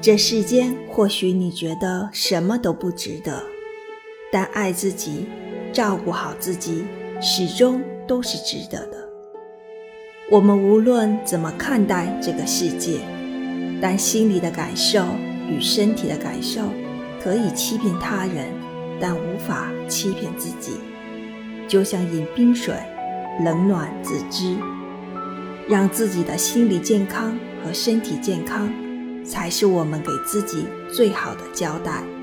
这世间或许你觉得什么都不值得，但爱自己、照顾好自己，始终都是值得的。我们无论怎么看待这个世界，但心里的感受与身体的感受可以欺骗他人，但无法欺骗自己。就像饮冰水，冷暖自知。让自己的心理健康和身体健康，才是我们给自己最好的交代。